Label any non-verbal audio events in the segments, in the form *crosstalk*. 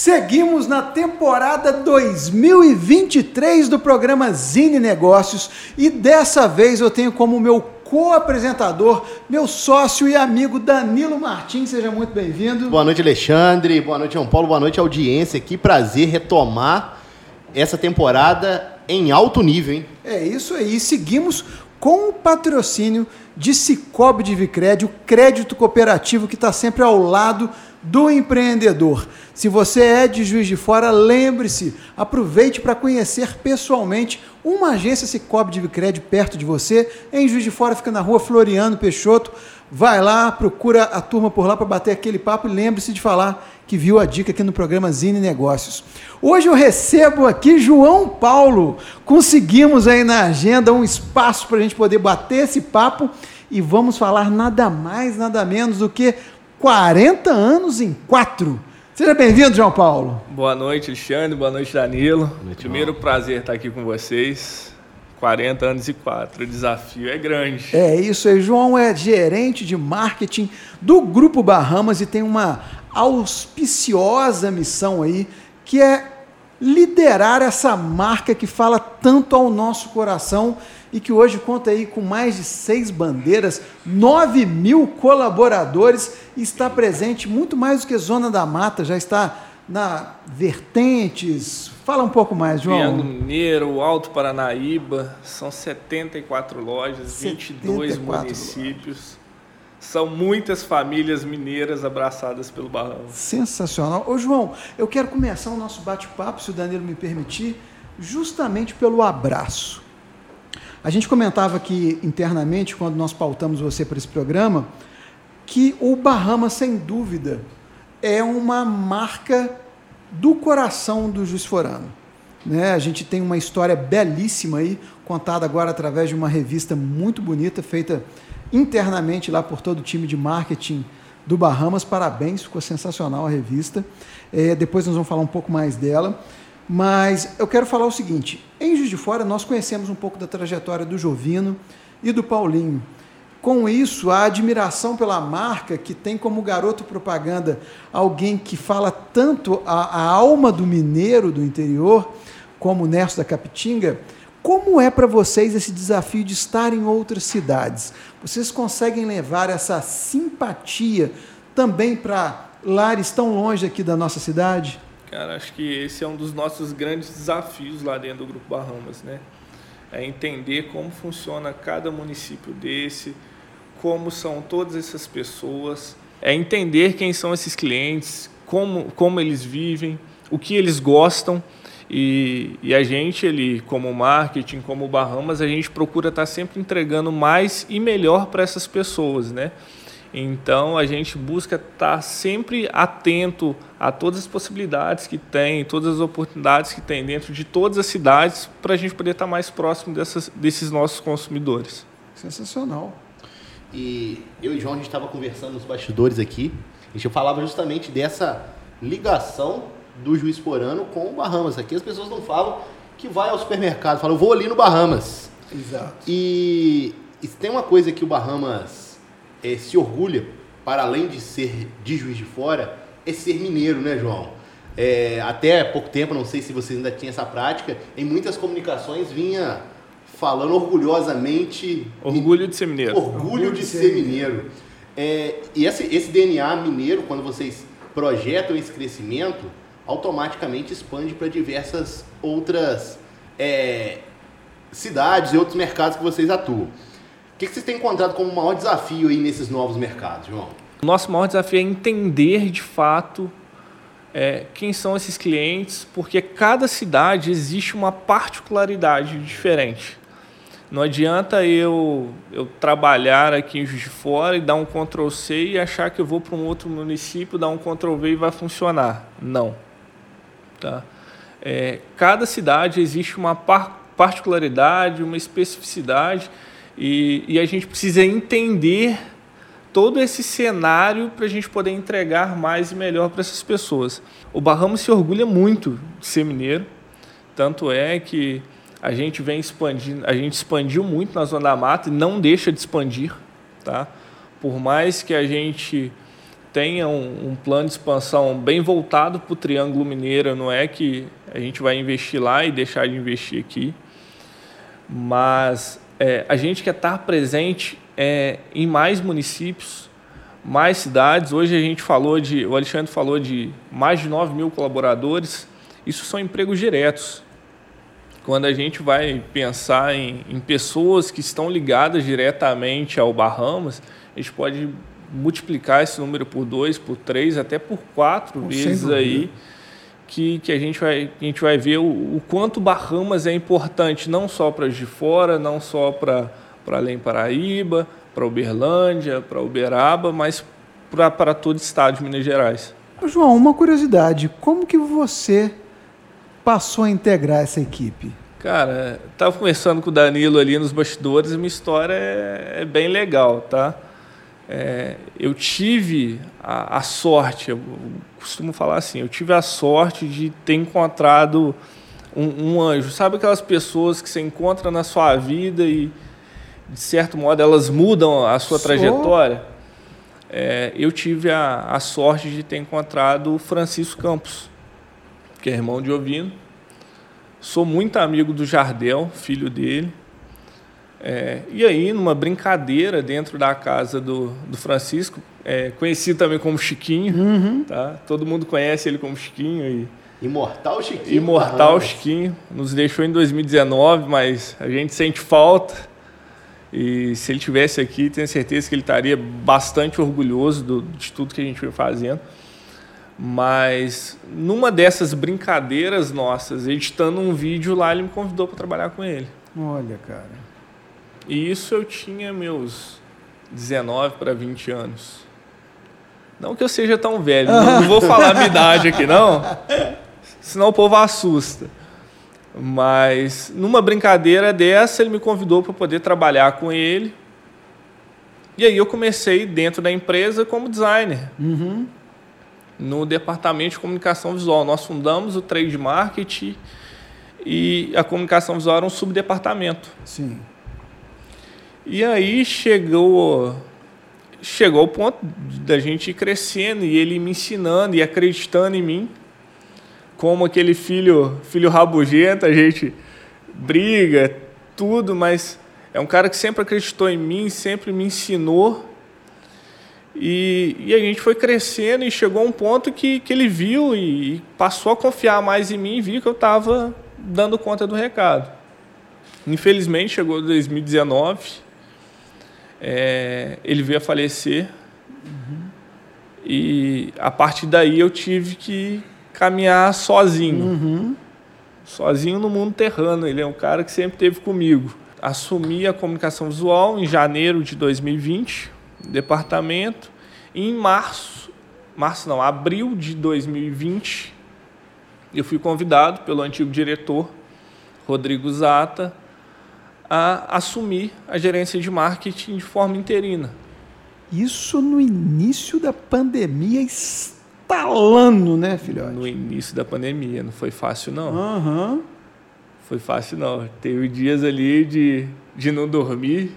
Seguimos na temporada 2023 do programa Zine Negócios e dessa vez eu tenho como meu co-apresentador, meu sócio e amigo Danilo Martins. Seja muito bem-vindo. Boa noite, Alexandre. Boa noite, João Paulo. Boa noite, audiência. Que prazer retomar essa temporada em alto nível, hein? É isso aí. Seguimos com o patrocínio de Cicobi de Vicred, o crédito cooperativo que está sempre ao lado do empreendedor. Se você é de Juiz de Fora, lembre-se, aproveite para conhecer pessoalmente uma agência Cicobi de Vicred perto de você. Em Juiz de Fora fica na rua Floriano Peixoto. Vai lá, procura a turma por lá para bater aquele papo e lembre-se de falar que viu a dica aqui no programa Zine Negócios. Hoje eu recebo aqui João Paulo. Conseguimos aí na agenda um espaço para a gente poder bater esse papo e vamos falar nada mais, nada menos do que 40 anos em 4. Seja bem-vindo, João Paulo. Boa noite, Alexandre. Boa noite, Danilo. Boa noite, Primeiro prazer estar aqui com vocês. 40 anos e 4. O desafio é grande. É isso aí. João é gerente de marketing do Grupo Bahamas e tem uma auspiciosa missão aí, que é liderar essa marca que fala tanto ao nosso coração e que hoje conta aí com mais de seis bandeiras, 9 mil colaboradores e está presente muito mais do que Zona da Mata, já está na Vertentes. Fala um pouco mais, João. Triângulo Mineiro, Alto Paranaíba, são 74 lojas, 74 22 municípios. Lojas. São muitas famílias mineiras abraçadas pelo Barrão. Sensacional. Ô, João, eu quero começar o nosso bate-papo, se o Danilo me permitir, justamente pelo abraço. A gente comentava aqui internamente, quando nós pautamos você para esse programa, que o Bahamas, sem dúvida, é uma marca do coração do Juiz Forano. Né? A gente tem uma história belíssima aí, contada agora através de uma revista muito bonita, feita internamente lá por todo o time de marketing do Bahamas. Parabéns, ficou sensacional a revista. É, depois nós vamos falar um pouco mais dela. Mas eu quero falar o seguinte: em Juiz de Fora, nós conhecemos um pouco da trajetória do Jovino e do Paulinho. Com isso, a admiração pela marca, que tem como garoto propaganda alguém que fala tanto a, a alma do mineiro do interior, como o Nerso da Capitinga, como é para vocês esse desafio de estar em outras cidades? Vocês conseguem levar essa simpatia também para lares tão longe aqui da nossa cidade? Cara, acho que esse é um dos nossos grandes desafios lá dentro do Grupo Bahamas, né? É entender como funciona cada município desse, como são todas essas pessoas, é entender quem são esses clientes, como, como eles vivem, o que eles gostam. E, e a gente, ele, como marketing, como Bahamas, a gente procura estar sempre entregando mais e melhor para essas pessoas, né? Então a gente busca estar sempre atento a todas as possibilidades que tem, todas as oportunidades que tem dentro de todas as cidades para a gente poder estar mais próximo dessas, desses nossos consumidores. Sensacional. E eu e João a gente estava conversando nos bastidores aqui. A gente falava justamente dessa ligação do Juiz Porano com o Bahamas. Aqui as pessoas não falam que vai ao supermercado, falam, eu vou ali no Bahamas. Exato. E, e tem uma coisa que o Bahamas é, se orgulha, para além de ser de Juiz de Fora, é ser mineiro, né, João? É, até pouco tempo, não sei se vocês ainda tinham essa prática, em muitas comunicações vinha falando orgulhosamente. Orgulho de ser mineiro. Orgulho, orgulho de, de, ser, mineiro. mineiro. É, e esse, esse DNA mineiro, quando vocês projetam esse crescimento, automaticamente expande para diversas outras é, cidades e outros mercados que vocês atuam. O que, vocês têm encontrado como maior desafio aí nesses novos mercados, João? O nosso maior desafio é entender de fato é, quem são esses clientes, porque cada cidade existe uma particularidade diferente. Não adianta eu, eu trabalhar aqui em Juiz de Fora e dar um Ctrl C e achar que eu vou para um outro município, dar um Ctrl V e vai funcionar. Não. Tá? É, cada cidade existe uma par particularidade, uma especificidade e, e a gente precisa entender todo esse cenário para a gente poder entregar mais e melhor para essas pessoas. O Barramos se orgulha muito de ser mineiro, tanto é que a gente vem expandindo, a gente expandiu muito na Zona da Mata e não deixa de expandir, tá? Por mais que a gente tenha um, um plano de expansão bem voltado para o Triângulo Mineiro, não é que a gente vai investir lá e deixar de investir aqui, mas é, a gente quer estar presente é, em mais municípios, mais cidades. Hoje a gente falou de, o Alexandre falou de mais de 9 mil colaboradores. Isso são empregos diretos. Quando a gente vai pensar em, em pessoas que estão ligadas diretamente ao Bahamas, a gente pode multiplicar esse número por dois, por três, até por quatro oh, vezes aí, que, que a, gente vai, a gente vai ver o, o quanto Bahamas é importante, não só para de fora, não só para além Paraíba, para Uberlândia, para Uberaba, mas para todo o estado de Minas Gerais. João, uma curiosidade, como que você passou a integrar essa equipe? Cara, estava conversando com o Danilo ali nos bastidores, minha história é, é bem legal, tá? É, eu tive a, a, sorte, eu costumo falar assim, eu tive a sorte de ter encontrado um, um anjo. Sabe aquelas pessoas que você encontra na sua vida e, de certo modo, elas mudam a sua trajetória? É, eu tive a, a sorte de ter encontrado o Francisco Campos, que é irmão de Ovino. Sou muito amigo do Jardel, filho dele. É, e aí, numa brincadeira dentro da casa do, do Francisco, é, conhecido também como Chiquinho, uhum. tá? todo mundo conhece ele como Chiquinho. E, Imortal Chiquinho. Imortal Chiquinho. Nos deixou em 2019, mas a gente sente falta. E se ele tivesse aqui, tenho certeza que ele estaria bastante orgulhoso do, de tudo que a gente vem fazendo. Mas numa dessas brincadeiras nossas, editando um vídeo lá, ele me convidou para trabalhar com ele. Olha, cara. E isso eu tinha meus 19 para 20 anos. Não que eu seja tão velho, não, vou falar a minha idade aqui, não. Senão o povo assusta. Mas numa brincadeira dessa, ele me convidou para poder trabalhar com ele. E aí eu comecei dentro da empresa como designer. Uhum. No departamento de comunicação visual. Nós fundamos o trade marketing e a comunicação visual era um subdepartamento. Sim. E aí chegou chegou o ponto da gente ir crescendo e ele me ensinando e acreditando em mim. Como aquele filho, filho rabugento, a gente briga, tudo, mas é um cara que sempre acreditou em mim, sempre me ensinou. E, e a gente foi crescendo e chegou um ponto que, que ele viu e passou a confiar mais em mim e viu que eu estava dando conta do recado. Infelizmente, chegou 2019 é, ele veio a falecer. Uhum. E a partir daí eu tive que caminhar sozinho. Uhum. Sozinho no mundo terrano. Ele é um cara que sempre esteve comigo. Assumi a comunicação visual em janeiro de 2020, departamento. E em março, março não, abril de 2020, eu fui convidado pelo antigo diretor, Rodrigo Zata, a assumir a gerência de marketing de forma interina. Isso no início da pandemia estalando, né, filhote? No início da pandemia, não foi fácil não. Uhum. Foi fácil não. Teve dias ali de, de não dormir,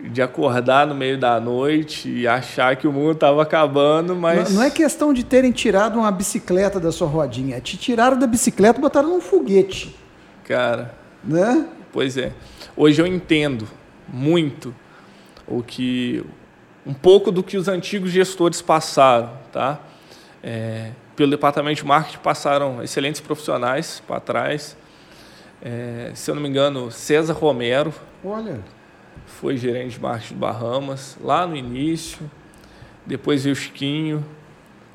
de acordar no meio da noite e achar que o mundo estava acabando, mas... Não, não, é questão de terem tirado uma bicicleta da sua rodinha, te tiraram da bicicleta e botaram num foguete. Cara... Né? Pois é. Hoje eu entendo muito o que um pouco do que os antigos gestores passaram, tá? É, pelo departamento de marketing passaram excelentes profissionais para trás. É, se eu não me engano, César Romero. Olha. Foi gerente de marketing do Bahamas lá no início. Depois veio o Chiquinho.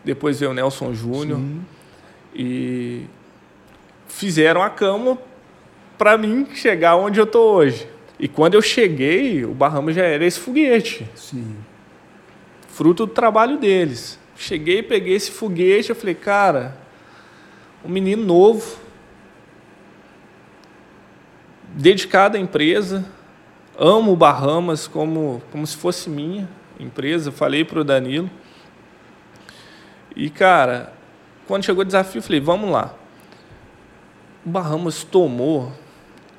Depois veio o Nelson Júnior. E fizeram a cama para mim chegar onde eu tô hoje. E quando eu cheguei, o Bahamas já era esse foguete. Sim. Fruto do trabalho deles. Cheguei, peguei esse foguete, eu falei, cara, um menino novo, dedicado à empresa, amo o Bahamas como, como se fosse minha empresa. Falei para o Danilo. E, cara, quando chegou o desafio, eu falei, vamos lá. O Bahamas tomou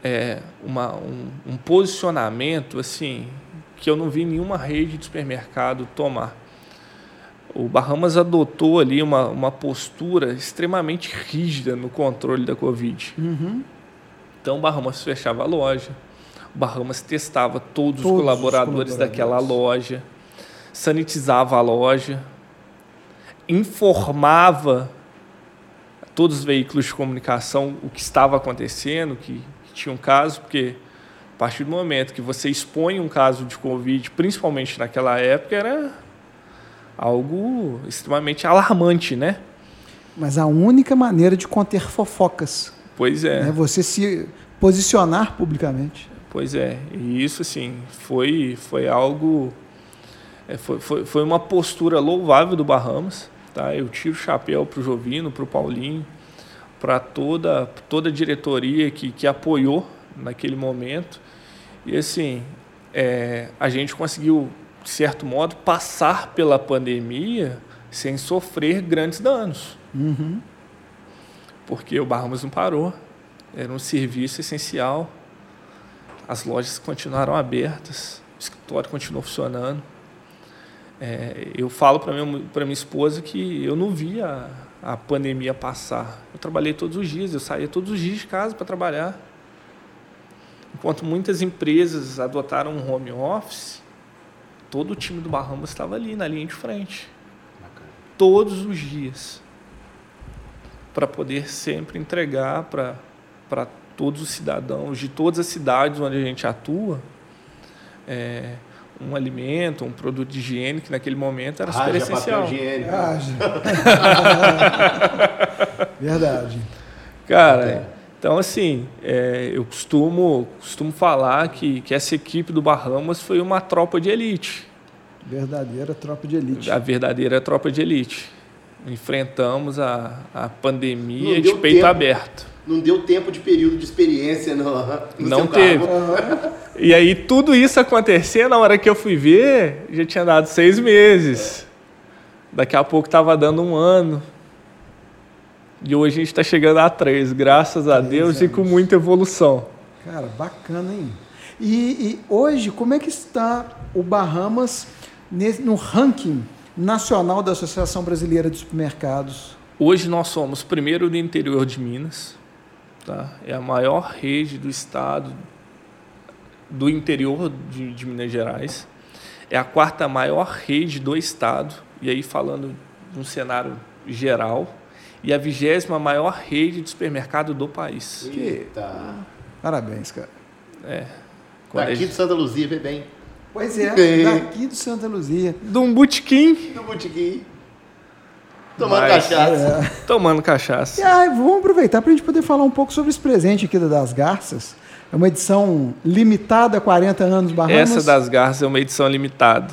é, uma, um, um, posicionamento assim que eu não vi nenhuma rede de supermercado tomar. o Bahamas adotou ali uma, uma postura extremamente rígida no controle da Covid. Uhum. Então, o Bahamas fechava a loja, o Bahamas testava todos, Todos os os colaboradores colaboradores. daquela loja, sanitizava a loja, informava todos os veículos de comunicação o que estava acontecendo, que tinha um caso, porque a partir do momento que você expõe um caso de Covid, principalmente naquela época, era algo extremamente alarmante, né? Mas a única maneira de conter fofocas Pois é. é você se posicionar publicamente. Pois é, e isso assim foi, foi algo, é, foi, foi, foi uma postura louvável do Bahamas, tá? Eu tiro o chapéu para o Jovino, para o Paulinho, para toda toda a diretoria que, que apoiou naquele momento e assim é, a gente conseguiu de certo modo passar pela pandemia sem sofrer grandes danos, Uhum. porque o Bahamas não parou, era um serviço essencial. As lojas continuaram abertas, o escritório continuou funcionando. É, eu falo para minha, pra minha esposa que eu não vi a, pandemia passar. Eu trabalhei todos os dias, eu saía todos os dias de casa para trabalhar. Enquanto muitas empresas adotaram um home office, todo o time do Bahamas estava ali na linha de frente, Bacana. todos os dias, para poder sempre entregar para todos os cidadãos de todas as cidades onde a gente atua é, um alimento, um produto de higiene que naquele momento era super Haja essencial. papel higiênico. Ah, Verdade. Cara, então assim, é, eu costumo, costumo falar que, que essa equipe do Bahamas foi uma tropa de elite, Verdadeira tropa de elite. a verdadeira tropa de elite. Enfrentamos a, a pandemia Não de peito tempo. aberto. Não deu tempo de período de experiência no, no Não seu teve. cargo. E aí tudo isso acontecer, na hora que eu fui ver, já tinha dado seis meses. Daqui a pouco estava dando um ano. E hoje a gente está chegando a três, graças a Três Deus, e com anos. muita evolução. Cara, bacana, hein? E, e hoje, como é que está o Bahamas nesse- no ranking nacional da Associação Brasileira de Supermercados? Hoje nós somos primeiro do interior de Minas, tá? É a maior rede do estado do interior de, de Minas Gerais. É a quarta maior rede do estado, e aí falando de um cenário geral, e a vigésima maior rede de supermercado do país. Eita. Parabéns, cara. Quando a Daqui gente- de Santa Luzia, vê bem. Pois é, daqui de Santa Luzia. De um botequim No botequim. Tomando Mas- cachaça. tomando cachaça. E aí, vamos aproveitar para a gente poder falar um pouco sobre esse presente aqui da das Garças. É uma edição limitada a 40 anos Bahamas. Essa das garras é uma edição limitada.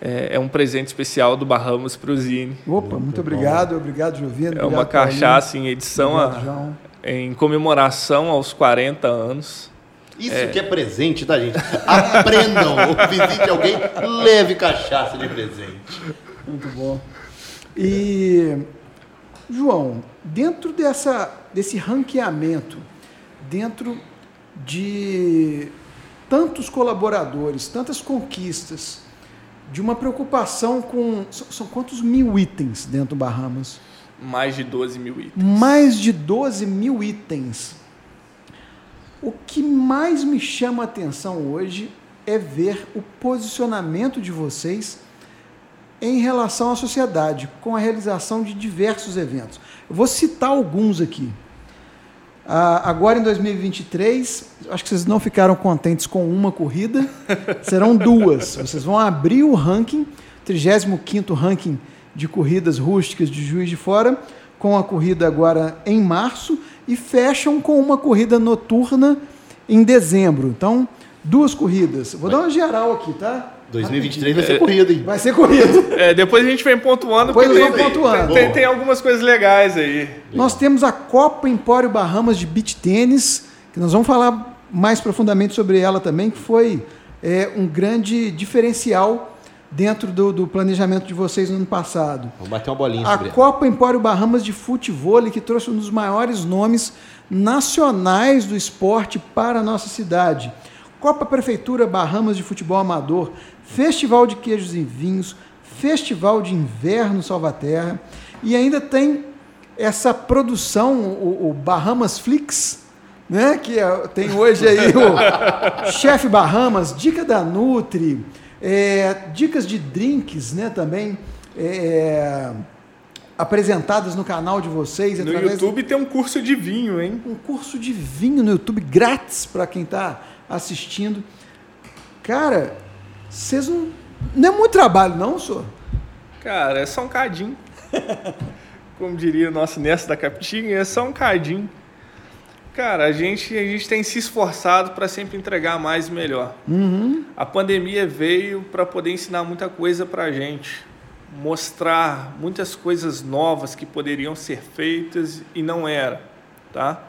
É, é um presente especial do Bahamas para o Zine. Opa, muito obrigado, obrigado, Jovino. É uma cachaça em edição a- Obrigado, João. em comemoração aos 40 anos. Isso que é presente, tá, gente? Aprendam. ou *laughs* visite alguém, leve cachaça de presente. Muito bom. E, João, dentro dessa, desse ranqueamento, dentro de tantos colaboradores, tantas conquistas, de uma preocupação com. São, são quantos mil itens dentro do Bahamas? Mais de 12 mil itens. Mais de 12 mil itens. O que mais me chama a atenção hoje é ver o posicionamento de vocês em relação à sociedade, com a realização de diversos eventos. Eu vou citar alguns aqui. Ah, agora em 2023, acho que vocês não ficaram contentes com uma corrida, *laughs* serão duas. Vocês vão abrir o ranking, 35º ranking de corridas rústicas de Juiz de Fora, com a corrida agora em março, e fecham com uma corrida noturna em dezembro. Então, duas corridas. Vou dar uma geral aqui, tá? 2023 vai ser corrida, hein? Vai ser corrida. É, depois a gente vem pontuando, Depois porque tem, pontuando. tem- tem algumas coisas legais aí. Nós temos a Copa Empório Bahamas de Beach Tênis, que nós vamos falar mais profundamente sobre ela também, que foi é, um grande diferencial dentro do, do planejamento de vocês no ano passado. Vamos bater uma bolinha A sobre ela. Copa Empório Bahamas de Futebol, que trouxe um dos maiores nomes nacionais do esporte para a nossa cidade. Copa Prefeitura Bahamas de Futebol Amador, Festival de Queijos e Vinhos, Festival de Inverno Salvaterra e ainda tem essa produção, o, o Bahamas Flix, né? Que é, tem hoje aí o *laughs* Chefe Bahamas, Dica da Nutri, é, dicas de drinks, né? Também é, apresentadas no canal de vocês. No YouTube tem um curso de vinho, hein? Um curso de vinho no YouTube grátis para quem está assistindo. Cara, vocês não. Não é muito trabalho, não, senhor? Cara, é só um cadinho. *laughs* Como diria o nosso Nessa da Capitinha, é só um cadinho. Cara, a gente, a gente tem se esforçado para sempre entregar mais e melhor. Uhum. A pandemia veio para poder ensinar muita coisa para a gente, mostrar muitas coisas novas que poderiam ser feitas e não era, tá?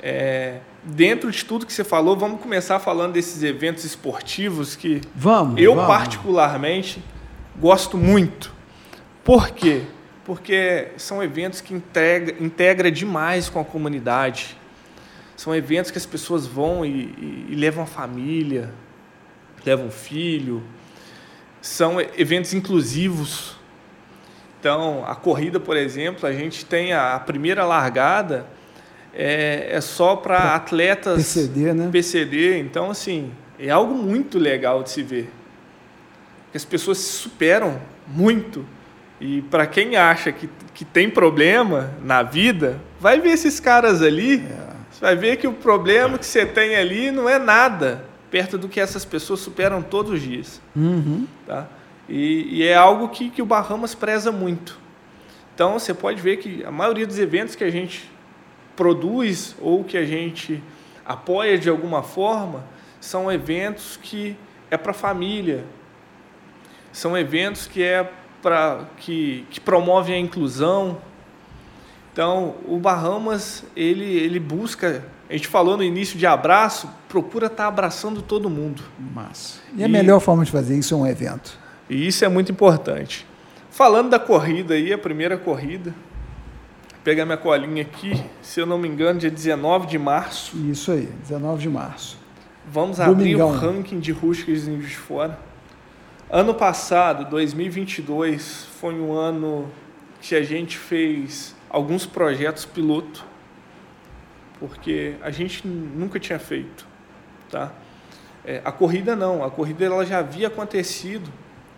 É, dentro de tudo que você falou, vamos começar falando desses eventos esportivos que vamos, eu vamos. particularmente gosto muito. Por quê? Porque são eventos que integra, integra demais com a comunidade. São eventos que as pessoas vão e, e, e levam a família, levam filho. São eventos inclusivos. Então, a corrida, por exemplo, a gente tem a, a primeira largada é, é só para atletas PCD, né? PCD. Então, assim, é algo muito legal de se ver. Que as pessoas se superam muito. E para quem acha que, que tem problema na vida, vai ver esses caras ali. É. Você vai ver que o problema que você tem ali não é nada perto do que essas pessoas superam todos os dias. Uhum. Tá? E, e, é algo que, que o Bahamas preza muito. Então, você pode ver que a maioria dos eventos que a gente produz ou que a gente apoia de alguma forma são eventos que é para a família, são eventos que é para que, que promovem a inclusão. Então, o Bahamas ele ele busca, a gente falou no início de abraço, procura estar tá abraçando todo mundo. Massa. E, e a melhor forma de fazer isso é um evento. E isso é muito importante. Falando da corrida aí, a primeira corrida, pegar minha colinha aqui, se eu não me engano, dia 19 de março. Isso aí, 19 de março. Vamos Domingão. abrir o ranking de rústicas de fora. Ano passado, 2022, foi um ano que a gente fez alguns projetos piloto, porque a gente nunca tinha feito, tá? É, a corrida não, a corrida ela já havia acontecido,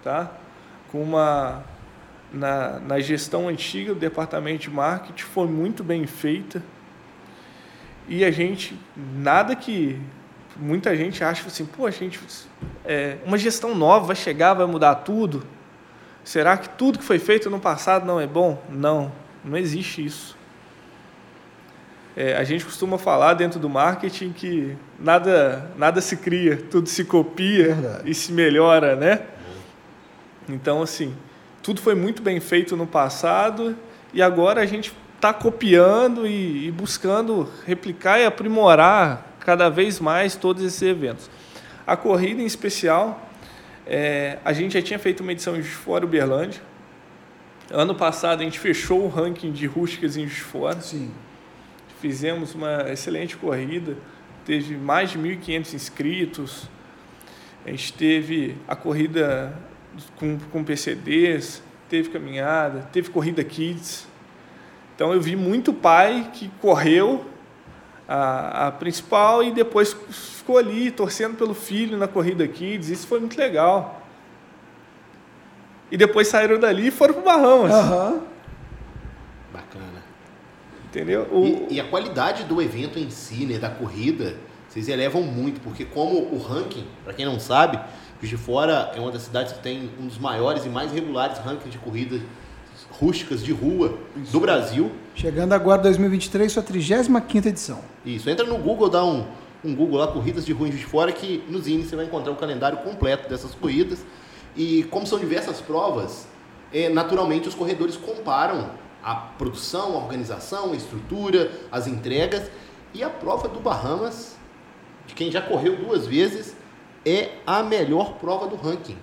tá? Com uma na, na gestão antiga do departamento de marketing foi muito bem feita e a gente nada que muita gente acha assim, pô, a gente é, uma gestão nova vai chegar, vai mudar tudo. Será que tudo que foi feito no passado não é bom? Não, não existe isso. É, a gente costuma falar dentro do marketing que nada, nada se cria, tudo se copia Verdade. e se melhora, né? Então, assim, tudo foi muito bem feito no passado e agora a gente está copiando e, e, buscando replicar e aprimorar cada vez mais todos esses eventos. A corrida em especial, é, a gente já tinha feito uma edição de Fora, Uberlândia. Ano passado a gente fechou o ranking de rústicas em Fora. Sim. Fizemos uma excelente corrida, teve mais de 1.500 inscritos. A gente teve a corrida com, com PCDs, teve caminhada, teve corrida kids. Então eu vi muito pai que correu a, a principal e depois ficou ali torcendo pelo filho na corrida kids. Isso foi muito legal. E depois saíram dali e foram para o Bahamas. Uhum. Bacana. Entendeu? O... E, e, a qualidade do evento em si, né, da corrida, vocês elevam muito, porque como o ranking, para quem não sabe, Juiz de Fora é uma das cidades que tem um dos maiores e mais regulares rankings de corridas rústicas de rua Isso. do Brasil. Chegando agora 2023, sua 35 edição. Isso, entra no Google, dá um, um Google lá, Corridas de Rua em Juiz de Fora, que no Zine você vai encontrar o calendário completo dessas corridas. E como são diversas provas, é, naturalmente os corredores comparam a produção, a organização, a estrutura, as entregas. E a prova do Bahamas, de quem já correu duas vezes, é a melhor prova do ranking.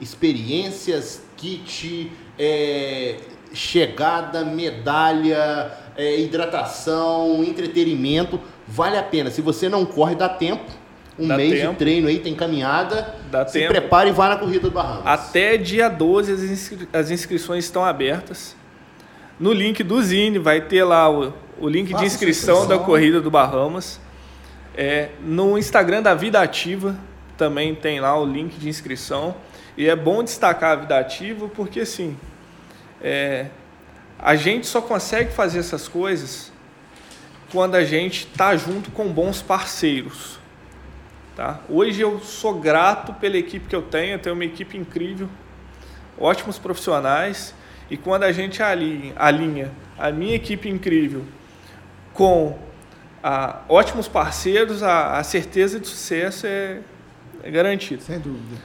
Experiências, kit, é, chegada, medalha, é, hidratação, entretenimento, vale a pena. Se você não corre, dá tempo. um Dá mês tempo. de treino aí, tem caminhada. Dá se tempo. prepare e vá na corrida do Bahamas. Até dia 12 as, inscri- as inscrições estão abertas. No link do Zine vai ter lá o, o link Faça de sua inscrição da inscrição. corrida do Bahamas. É, no Instagram da Vida Ativa também tem lá o link de inscrição. E é bom destacar a Vida Ativa porque assim, é, a gente só consegue fazer essas coisas quando a gente está junto com bons parceiros. Tá? Hoje eu sou grato pela equipe que eu tenho, eu tenho uma equipe incrível, ótimos profissionais, e quando a gente alinha, alinha a minha equipe incrível com ah, ótimos parceiros, a, a certeza de sucesso é, é garantida. Sem dúvida.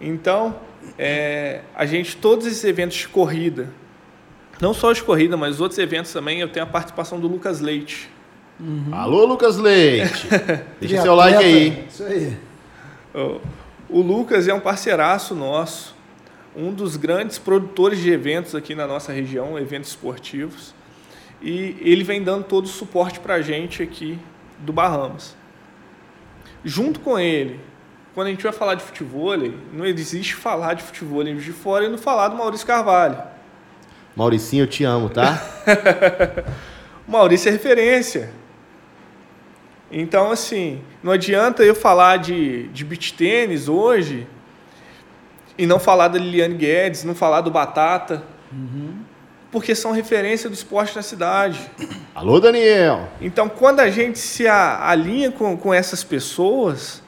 Então, é, a gente, todos esses eventos de corrida, não só de corrida, mas outros eventos também, eu tenho a participação do Lucas Leite. Alô, Lucas Leite. *laughs* Deixa seu like atleta, aí. Isso aí. O- O Lucas é um parceiraço nosso, um dos grandes produtores de eventos aqui na nossa região, eventos esportivos. E ele vem dando todo o suporte para a gente aqui do Bahamas. Junto com ele, quando a gente vai falar de futebol, não existe falar de futebol de fora e não falar do Maurício Carvalho. Mauricinho, eu te amo, tá? *laughs* Maurício é referência. Então, assim, não adianta eu falar de, de beach tênis hoje e não falar da Liliane Guedes, não falar do Batata, porque são referência do esporte na cidade. Alô, Daniel. Então, quando a gente se alinha com, com essas pessoas,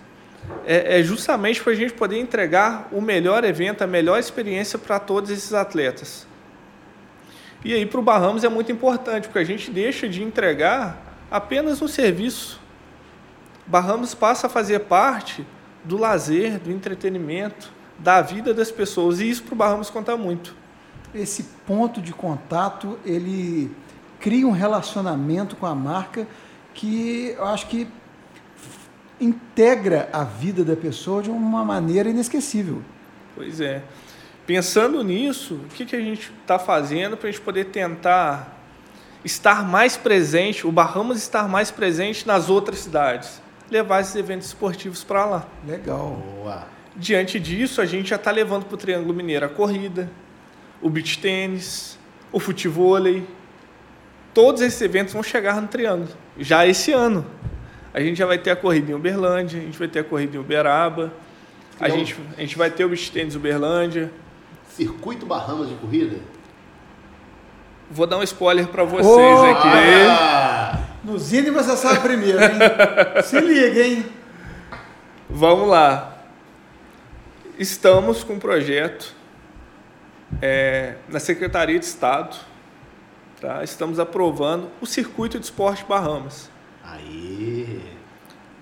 é, é justamente para a gente poder entregar o melhor evento, a melhor experiência para todos esses atletas. E aí, para o Bahamas é muito importante, porque a gente deixa de entregar apenas um serviço. Bahamas passa a fazer parte do lazer, do entretenimento, da vida das pessoas, e isso para o Bahamas conta muito. Esse ponto de contato, ele cria um relacionamento com a marca que eu acho que integra a vida da pessoa de uma maneira inesquecível. Pois é. Pensando nisso, o que, que a gente está fazendo para a gente poder tentar estar mais presente, o Bahamas estar mais presente nas outras cidades? Levar esses eventos esportivos para lá. Legal. Boa. Diante disso, a gente já está levando para o Triângulo Mineiro a corrida, o beach tênis, o futevôlei. Todos esses eventos vão chegar no Triângulo, já esse ano. A gente já vai ter a corrida em Uberlândia, a gente vai ter a corrida em Uberaba, a Então- gente, a gente vai ter o beach Uberlândia. Circuito Bahamas de corrida? Vou dar um spoiler para vocês Oh! aqui. Ah, No Zine você sabe primeiro, hein? *laughs* Se liga, hein? Vamos lá. Estamos com um projeto é, na Secretaria de Estado. Tá? Estamos aprovando o Circuito de Esporte Bahamas. Aí.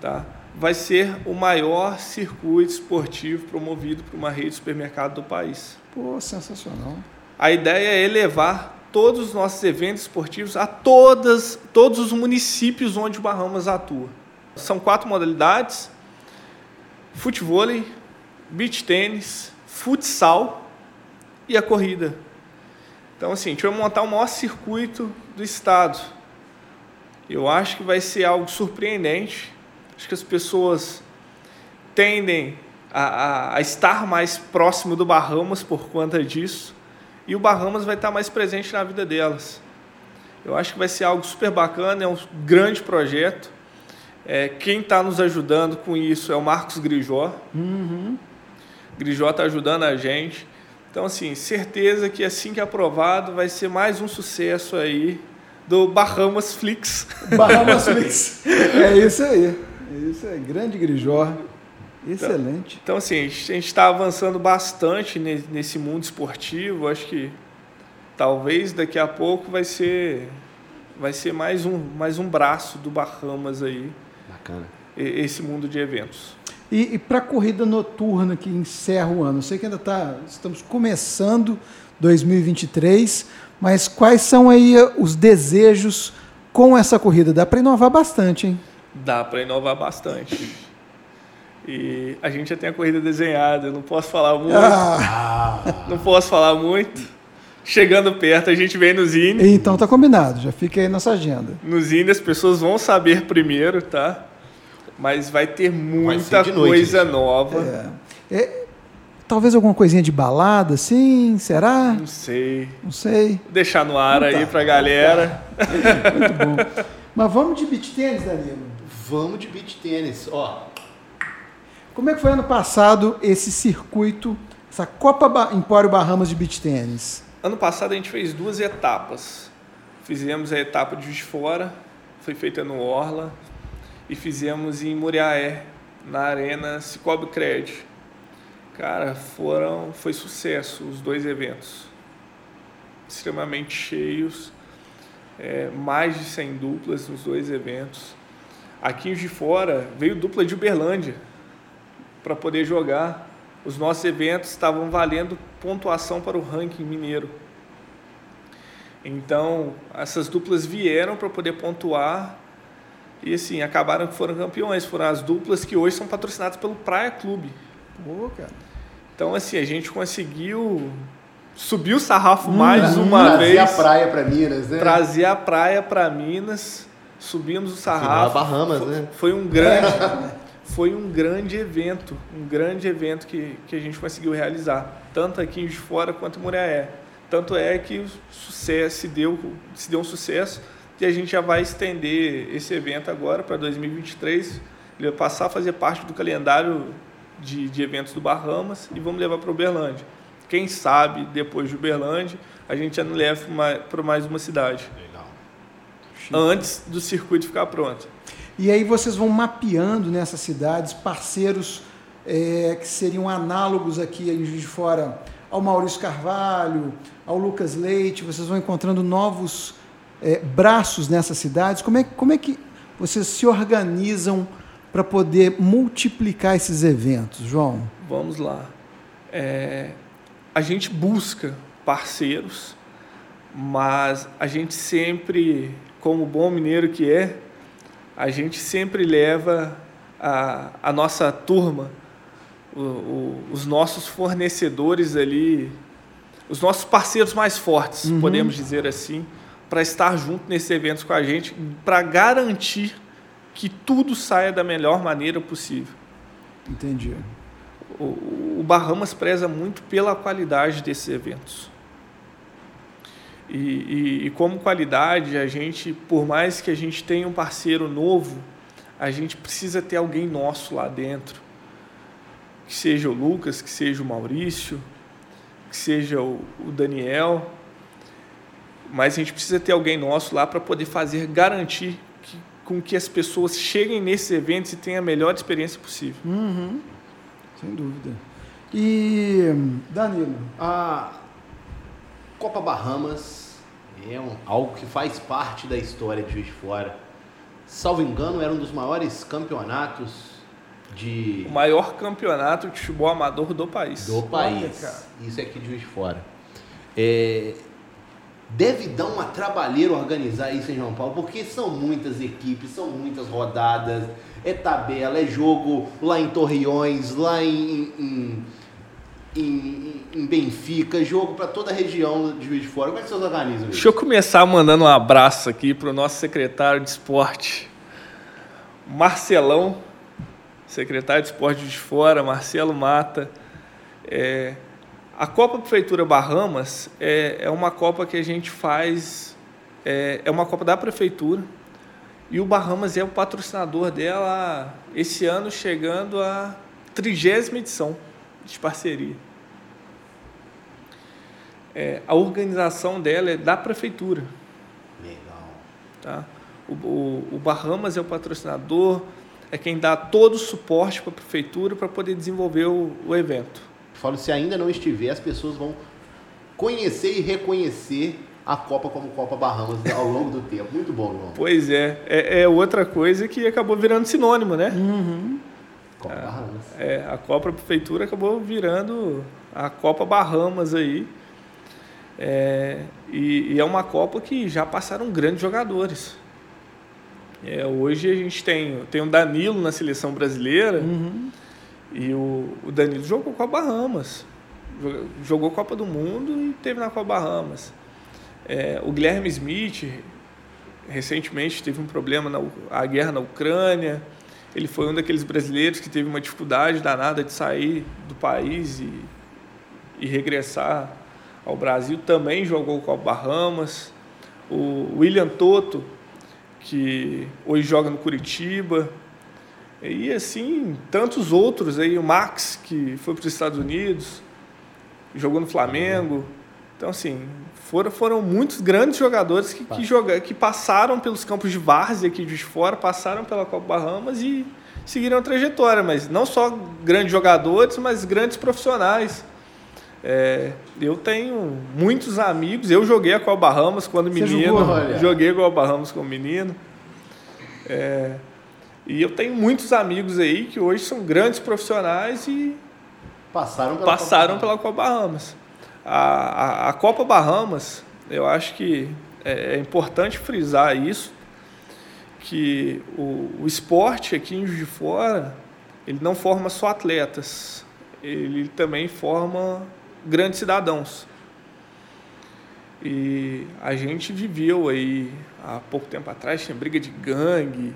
Tá? Vai ser o maior circuito esportivo promovido por uma rede de supermercado do país. Pô, sensacional. A ideia é elevar todos os nossos eventos esportivos a todas, todos os municípios onde o Bahamas atua. São quatro modalidades: futevôlei, beach tênis, futsal e a corrida. Então, assim, a gente vai montar o maior circuito do estado. Eu acho que vai ser algo surpreendente. Acho que as pessoas tendem a, a- a estar mais próximo do Bahamas por conta disso. E o Bahamas vai estar mais presente na vida delas. Eu acho que vai ser algo super bacana, é um grande projeto. É, quem está nos ajudando com isso é o Marcos Grijó. Grijó está ajudando a gente. Então, assim, certeza que assim que aprovado vai ser mais um sucesso aí do Bahamas Flix. *laughs* Bahamas Flix. É isso aí. É isso aí. Grande Grijó. Excelente. Então, assim, a gente está avançando bastante ne- nesse mundo esportivo. Acho que talvez daqui a pouco vai ser, vai ser mais, um, mais um braço do Bahamas aí, Bacana. esse mundo de eventos. E, e para a corrida noturna que encerra o ano, eu sei que ainda tá, estamos começando 2023, mas quais são aí os desejos com essa corrida? Dá para inovar bastante, hein? Dá para inovar bastante. E a gente já tem a corrida desenhada, eu não posso falar muito, Ah, não posso falar muito. Chegando perto, a gente vem no Zine. então tá combinado, já fica aí nossa agenda. No Zine as pessoas vão saber primeiro, tá? mas vai ter muita vai noite, coisa gente. nova. É. É, talvez alguma coisinha de balada, sim? Será? Não sei. Não sei. Vou deixar no ar Não aí tá. pra galera. Muito bom. Mas vamos de beat tênis, Danilo? Vamos de beat tênis. Ó, como é que foi ano passado esse circuito, essa Copa ba Empório Bahamas de beach tênis? Ano passado a gente fez duas etapas. Fizemos a etapa de Juiz Fora, foi feita no Orla, e fizemos em Muriaé, na Arena Cicobi Cred. Cara, foram, foi sucesso os dois eventos. Extremamente cheios, é, mais de 100 duplas nos dois eventos. Aqui de Fora veio dupla de Uberlândia para poder jogar. Os nossos eventos estavam valendo pontuação para o ranking mineiro. Então, essas duplas vieram para poder pontuar e assim, acabaram que foram campeões. Foram as duplas que hoje são patrocinadas pelo Praia Clube. Pô, cara. Então, assim, a gente conseguiu subir o sarrafo hum, mais uma trazer vez. Trazer a praia para Minas, né? Trazer a praia para Minas. Subimos o sarrafo. Final Bahamas, foi, né? Foi um grande. *laughs* foi um grande evento, um grande evento que, que a gente conseguiu realizar, tanto aqui de fora quanto em Muriaé. Tanto é que o sucesso se deu, se deu um sucesso e a gente já vai estender esse evento agora para 2023. Ele vai passar a fazer parte do calendário de, de eventos do Bahamas e vamos levar para Uberlândia. Quem sabe depois de Uberlândia a gente já não leva para mais uma cidade. Legal. Antes do circuito ficar pronto. E aí vocês vão mapeando nessas cidades parceiros é, que seriam análogos aqui em Juiz de Fora ao Maurício Carvalho, ao Lucas Leite, vocês vão encontrando novos é, braços nessas cidades. Como é, como é que vocês se organizam para poder multiplicar esses eventos, João? Vamos lá. É, a gente busca parceiros, mas a gente sempre, como bom mineiro que é, a gente sempre leva a, a nossa turma, o, o, os nossos fornecedores ali, os nossos parceiros mais fortes, uhum. podemos dizer assim, para estar junto nesses eventos com a gente, para garantir que tudo saia da melhor maneira possível. Entendi. O, o Bahamas preza muito pela qualidade desses eventos. E, e, e, como qualidade, a gente, por mais que a gente tenha um parceiro novo, a gente precisa ter alguém nosso lá dentro. Que seja o Lucas, que seja o Maurício, que seja o, o Daniel. Mas a gente precisa ter alguém nosso lá para poder fazer, garantir com que as pessoas cheguem nesses eventos e tenham a melhor experiência possível. Uhum. Sem dúvida. E, Danilo? A Copa Bahamas é um, algo que faz parte da história de Juiz de Fora. Salvo engano, era um dos maiores campeonatos de. O maior campeonato de futebol amador do país. Do país. Olha, Isso é aqui de Juiz de Fora. É, deve dar uma trabalheira organizar isso em João Paulo, porque são muitas equipes, são muitas rodadas, é tabela, é jogo lá em Torreões, lá em, em em, em Benfica, jogo para toda a região de Juiz de Fora. Como é que vocês organizam isso? Deixa eu começar mandando um abraço aqui para o nosso secretário de esporte, Marcelão, secretário de esporte de Fora, Marcelo Mata. É, a Copa Prefeitura Bahamas é, é uma Copa que a gente faz, é, é uma Copa da Prefeitura, e o Bahamas é o patrocinador dela esse ano chegando à trigésima edição de parceria é, a organização dela é da prefeitura. Legal. Tá? O, o, o Bahamas é o patrocinador, é quem dá todo o suporte para a prefeitura para poder desenvolver o, o evento. Falo, se ainda não estiver, as pessoas vão conhecer e reconhecer a Copa como Copa Bahamas ao longo do tempo. Muito bom, João. Pois é. é, é outra coisa que acabou virando sinônimo, né? Uhum. Copa é, Bahamas. É, a Copa Prefeitura acabou virando a Copa Bahamas aí. É, e, e, é uma Copa que já passaram grandes jogadores. É, hoje a gente tem, tem o Danilo na seleção brasileira uhum. E o, o, Danilo jogou com a Bahamas. Jogou, Copa do Mundo e teve na Copa Bahamas. É, o Guilherme Smith recentemente teve um problema na a guerra na Ucrânia. Ele foi um daqueles brasileiros que teve uma dificuldade danada de sair do país e, e regressar ao Brasil. Também jogou com o Bahamas. O William Toto, que hoje joga no Curitiba. E assim, tantos outros aí, o Max, que foi para os Estados Unidos, jogou no Flamengo. Então, assim, foram, foram muitos grandes jogadores que, que, joga, que passaram pelos campos de várzea aqui de fora, passaram pela Copa Bahamas e seguiram a trajetória. Mas não só grandes jogadores, mas grandes profissionais. É, eu tenho muitos amigos. Eu joguei a Copa Bahamas quando Você menino. Jogou, joguei a Copa Bahamas como menino. É, e eu tenho muitos amigos aí que hoje são grandes profissionais e passaram pela passaram Copa, pela Copa Bahamas. A, a, a, Copa Bahamas, eu acho que é, é importante frisar isso, que o, o esporte aqui em Juiz de Fora, ele não forma só atletas, ele também forma grandes cidadãos. E a gente viveu aí há pouco tempo atrás, tinha briga de gangue,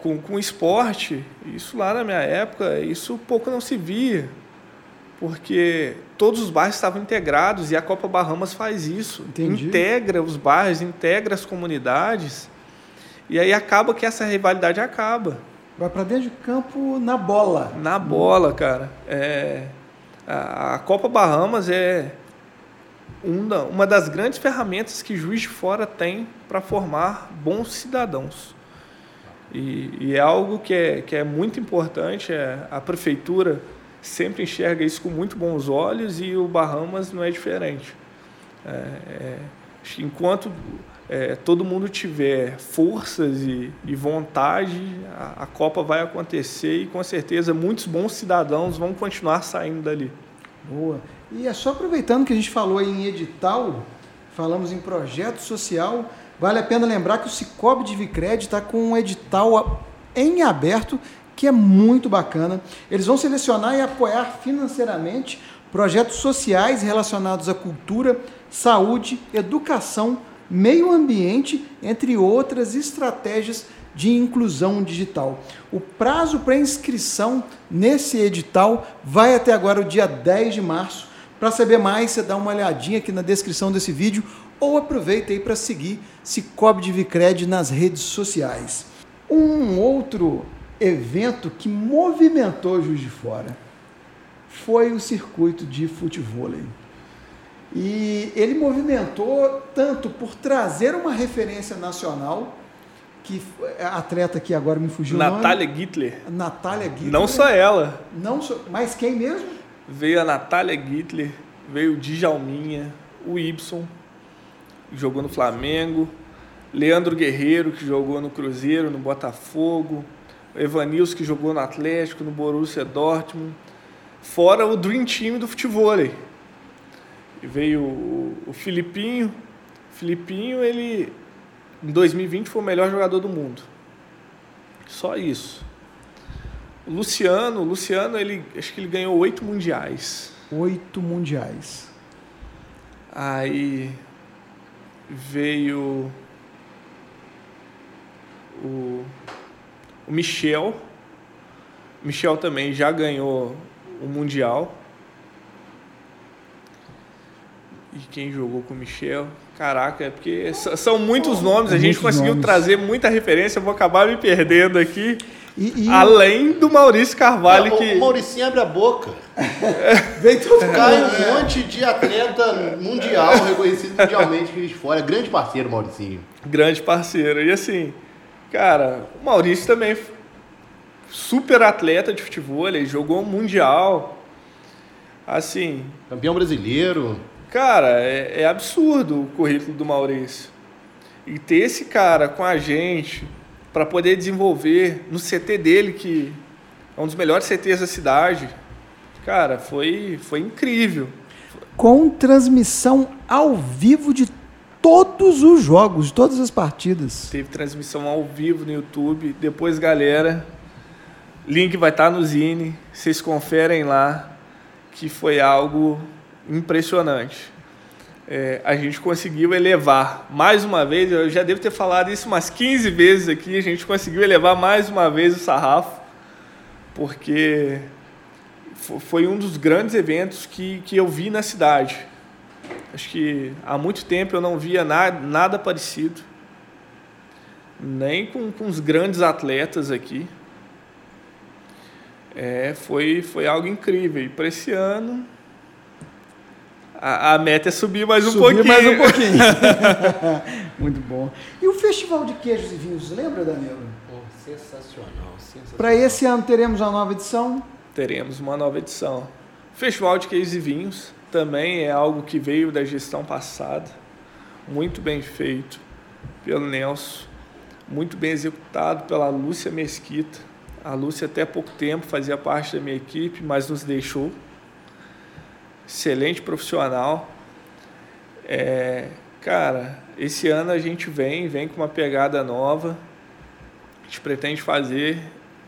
com, com esporte, isso lá na minha época, isso pouco não se via, porque todos os bairros estavam integrados e a Copa Bahamas faz isso. Entendi. Integra os bairros, integra as comunidades, e aí acaba que essa rivalidade acaba. Vai para dentro de campo na bola. Na bola, cara. É, a, a Copa Bahamas é uma, uma das grandes ferramentas que Juiz de Fora tem para formar bons cidadãos. E, e, é algo que é, que é muito importante, é, a prefeitura sempre enxerga isso com muito bons olhos e o Bahamas não é diferente. É, é, enquanto é, todo mundo tiver forças e, e vontade, a, a, Copa vai acontecer e com certeza muitos bons cidadãos vão continuar saindo dali. Boa. E é só aproveitando que a gente falou em edital, falamos em projeto social, Vale a pena lembrar que o Cicobi de Vicred está com um edital em aberto que é muito bacana. Eles vão selecionar e apoiar financeiramente projetos sociais relacionados à cultura, saúde, educação, meio ambiente, entre outras estratégias de inclusão digital. O prazo para inscrição nesse edital vai até agora o dia 10 de março. Para saber mais, você dá uma olhadinha aqui na descrição desse vídeo ou aproveita aí para seguir Cicobi de Vicred nas redes sociais. Um outro evento que movimentou Juiz de Fora foi o circuito de futebol. E ele movimentou tanto por trazer uma referência nacional, que a atleta que agora me fugiu Natália Gittler. Natália Gittler. Não só ela. Não só, mas quem mesmo? Veio a Natália Gittler, veio o Djalminha, o Ibson, jogou no Flamengo, Leandro Guerreiro, que jogou no Cruzeiro, no Botafogo, Evanilson, que jogou no Atlético, no Borussia Dortmund, fora o Dream Team do futebol. E veio o, o Filipinho. Filipinho, ele em 2020 foi o melhor jogador do mundo. Só isso. O Luciano, o Luciano, ele acho que ele ganhou oito mundiais. Oito mundiais. Aí veio o, o Michel. Michel também já ganhou o Mundial. E quem jogou com o Michel? Caraca, é porque são muitos nomes, a gente conseguiu nomes. trazer muita referência, eu vou acabar me perdendo aqui. E, e... Além do Maurício Carvalho, que. O Mauricinho abre a boca. Vem tudo Cai um monte de atleta mundial, reconhecido mundialmente que de fora. Grande parceiro, Mauricinho. Grande parceiro. E assim, cara, o Maurício também super atleta de futebol, ele jogou mundial. Assim. Campeão brasileiro. Cara, é, é absurdo o currículo do Maurício. E ter esse cara com a gente, para poder desenvolver no CT dele, que é um dos melhores CTs da cidade. Cara, foi, foi incrível. Com transmissão ao vivo de todos os jogos, de todas as partidas. Teve transmissão ao vivo no YouTube. Depois, galera, link vai estar no Zine. Vocês conferem lá, que foi algo impressionante. É, a gente conseguiu elevar mais uma vez, eu já devo ter falado isso umas 15 vezes aqui, a gente conseguiu elevar mais uma vez o sarrafo, porque foi um dos grandes eventos que, que eu vi na cidade. Acho que há muito tempo eu não via nada, nada parecido, nem com, com os grandes atletas aqui. É, foi, foi algo incrível. E para esse ano, a, a, meta é subir mais um subir pouquinho. mais um pouquinho. *laughs* Muito bom. E o Festival de Queijos e Vinhos, lembra, Danilo? Oh, sensacional, sensacional. Para esse ano teremos uma nova edição? Teremos uma nova edição. Festival de Queijos e Vinhos também é algo que veio da gestão passada, muito bem feito pelo Nelson, muito bem executado pela Lúcia Mesquita. A Lúcia até pouco tempo fazia parte da minha equipe, mas nos deixou excelente profissional. É, cara, esse ano a gente vem, vem com uma pegada nova. A gente pretende fazer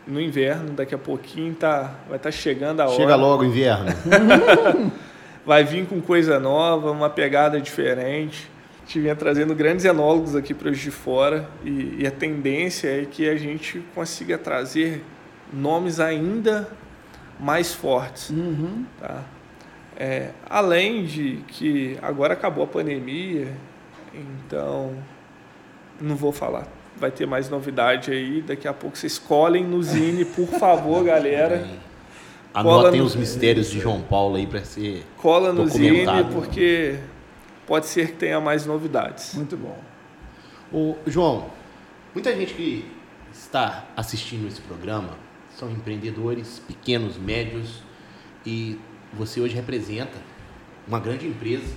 no inverno, daqui a pouquinho tá, vai estar tá chegando a hora. Chega logo o inverno. *laughs* vai vir com coisa nova, uma pegada diferente. A gente vinha trazendo grandes enólogos aqui para os de fora e, e a tendência é que a gente consiga trazer nomes ainda mais fortes. Uhum. Tá? É, além de que agora acabou a pandemia, então não vou falar. Vai ter mais novidade aí. Daqui a pouco vocês colhem no Zine, por favor, *laughs* galera. Anotem no... os mistérios de João Paulo aí para ser. Cola no Zine, porque pode ser que tenha mais novidades. Muito bom. O João, muita gente que está assistindo esse programa são empreendedores pequenos, médios e você hoje representa uma grande empresa,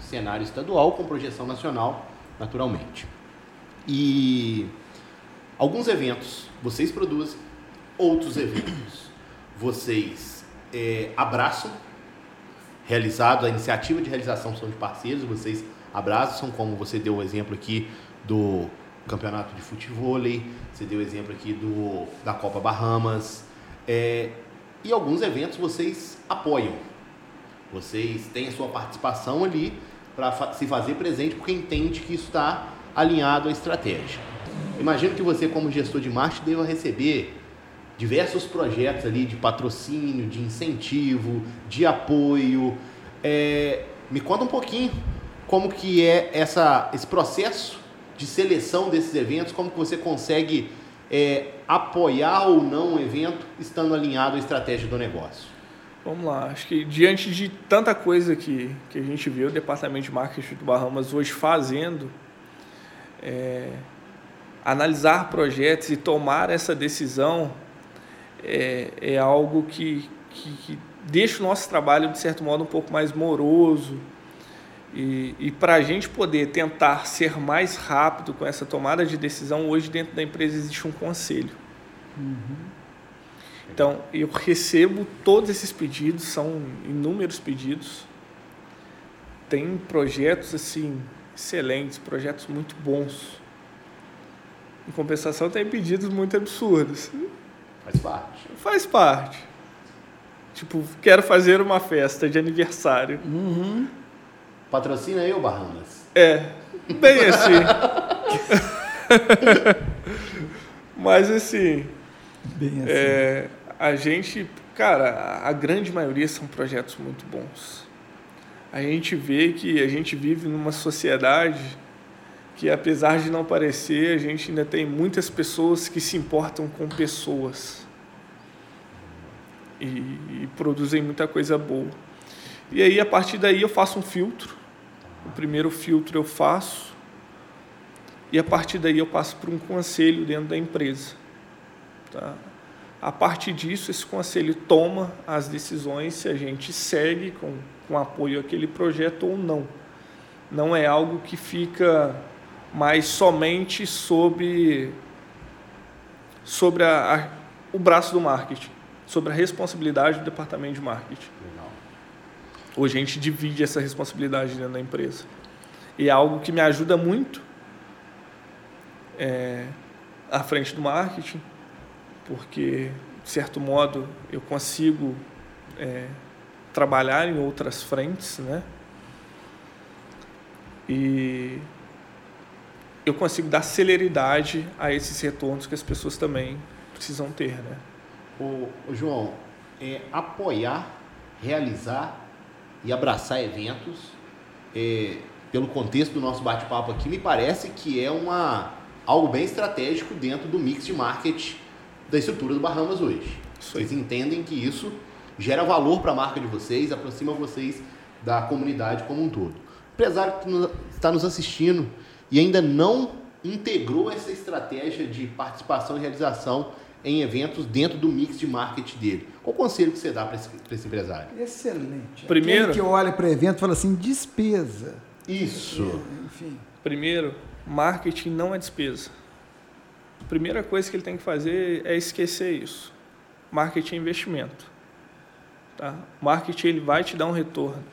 cenário estadual com projeção nacional, naturalmente. E alguns eventos vocês produzem, outros eventos vocês é, abraçam, realizado, a iniciativa de realização são de parceiros, vocês abraçam, como você deu o exemplo aqui do campeonato de futebol, você deu o exemplo aqui do, da Copa Bahamas, é, e alguns eventos vocês apoiam. Vocês têm a sua participação ali para se fazer presente porque entende que isso está alinhado à estratégia. Imagino que você, como gestor de marketing, deva receber diversos projetos ali de patrocínio, de incentivo, de apoio. É, me conta um pouquinho como que é essa, esse processo de seleção desses eventos, como que você consegue é, apoiar ou não um evento estando alinhado à estratégia do negócio? Vamos lá, acho que diante de tanta coisa que, que a gente vê o departamento de marketing do Bahamas hoje fazendo, é, analisar projetos e tomar essa decisão é, é algo que, que, que deixa o nosso trabalho, de certo modo, um pouco mais moroso, e, e para a gente poder tentar ser mais rápido com essa tomada de decisão, hoje dentro da empresa existe um conselho. Uhum. Então, eu recebo todos esses pedidos, são inúmeros pedidos. Tem projetos assim excelentes, projetos muito bons. Em compensação, tem pedidos muito absurdos. Faz parte. Faz parte. Tipo, quero fazer uma festa de aniversário. Uhum. Patrocina eu, Bahamas. É, bem assim. *laughs* Mas assim, bem assim. É, a gente, cara, a grande maioria são projetos muito bons. A gente vê que a gente vive numa sociedade que, apesar de não parecer, a gente ainda tem muitas pessoas que se importam com pessoas e, e produzem muita coisa boa. E aí, a partir daí, eu faço um filtro. O primeiro filtro eu faço. E a partir daí, eu passo para um conselho dentro da empresa. Tá? A partir disso, esse conselho toma as decisões se a gente segue com, com apoio àquele projeto ou não. Não é algo que fica mais somente sobre, sobre a, a, o braço do marketing, sobre a responsabilidade do departamento de marketing. Hoje a gente divide essa responsabilidade dentro da empresa. E é algo que me ajuda muito é, à frente do marketing, porque, de certo modo, eu consigo é, trabalhar em outras frentes, né? E eu consigo dar celeridade a esses retornos que as pessoas também precisam ter, né? O, João, é, apoiar, realizar e abraçar eventos, é, pelo contexto do nosso bate-papo aqui, me parece que é uma, algo bem estratégico dentro do mix de marketing da estrutura do Bahamas hoje. Vocês entendem que isso gera valor para a marca de vocês, aproxima vocês da comunidade como um todo. O empresário que está nos assistindo e ainda não integrou essa estratégia de participação e realização em eventos dentro do mix de marketing dele. Qual o conselho que você dá para esse, esse, empresário? Excelente. Primeiro Aquele que olha para o evento e fala assim, despesa. Isso. Enfim. Primeiro, marketing não é despesa. A primeira coisa que ele tem que fazer é esquecer isso. Marketing é investimento. Tá? Marketing ele vai te dar um retorno.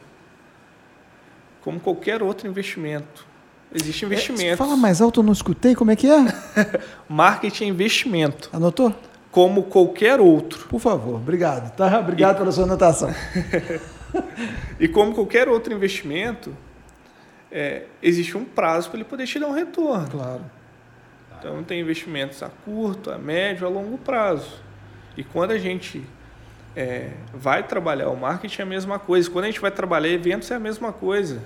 Como qualquer outro investimento. Existe investimento. É, fala mais alto, eu não escutei. Como é que é? *laughs* Marketing é investimento. Anotou? Como qualquer outro. Por favor, obrigado. Tá? Obrigado pela sua anotação. *laughs* e como qualquer outro investimento, é, existe um prazo para ele poder te dar um retorno. Claro. Então tem investimentos a curto, a médio, a longo prazo. E quando a gente é, vai trabalhar o marketing é a mesma coisa. Quando a gente vai trabalhar eventos é a mesma coisa.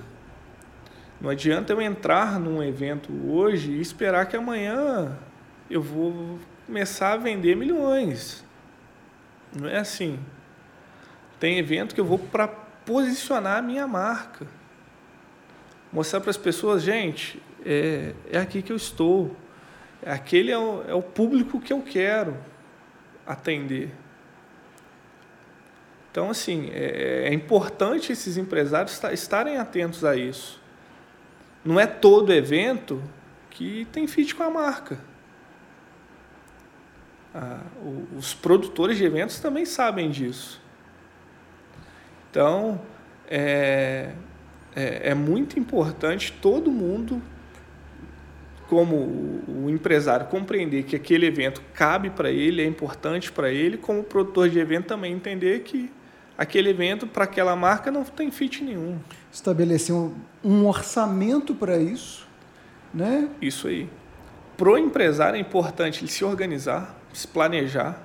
Não adianta eu entrar num evento hoje e esperar que amanhã eu vou começar a vender milhões. Não é assim. Tem evento que eu vou para posicionar a minha marca. Mostrar para as pessoas, gente, é, é aqui que eu estou. Aquele é o, é o público que eu quero atender. Então, assim, é, é importante esses empresários estarem atentos a isso. Não é todo evento que tem fit com a marca. Ah, os produtores de eventos também sabem disso. Então, é, é, é muito importante todo mundo, como o, o empresário, compreender que aquele evento cabe para ele, é importante para ele, como o produtor de evento também entender que aquele evento para aquela marca não tem fit nenhum. Estabelecer um, um orçamento para isso, né? Isso aí. Para o empresário é importante ele se organizar, se planejar.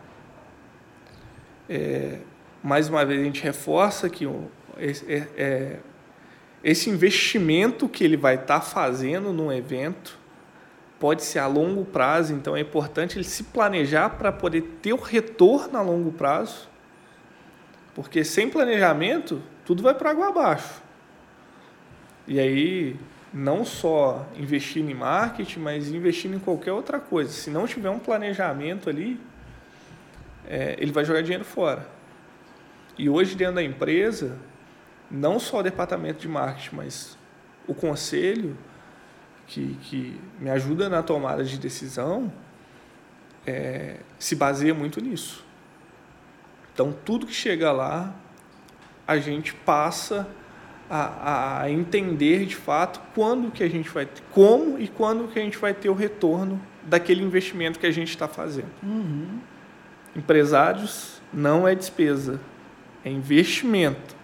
É, mais uma vez a gente reforça que o, é, é, esse investimento que ele vai estar tá fazendo num evento pode ser a longo prazo, então é importante ele se planejar para poder ter o retorno a longo prazo porque sem planejamento, tudo vai para água abaixo. E aí, não só investindo em marketing, mas investindo em qualquer outra coisa. Se não tiver um planejamento ali, é, ele vai jogar dinheiro fora. E hoje, dentro da empresa, não só o departamento de marketing, mas o conselho, que, que me ajuda na tomada de decisão, é, se baseia muito nisso. Então, tudo que chega lá, a gente passa a, a, entender de fato quando que a gente vai, como e quando que a gente vai ter o retorno daquele investimento que a gente está fazendo. Uhum. Empresários não é despesa, é investimento,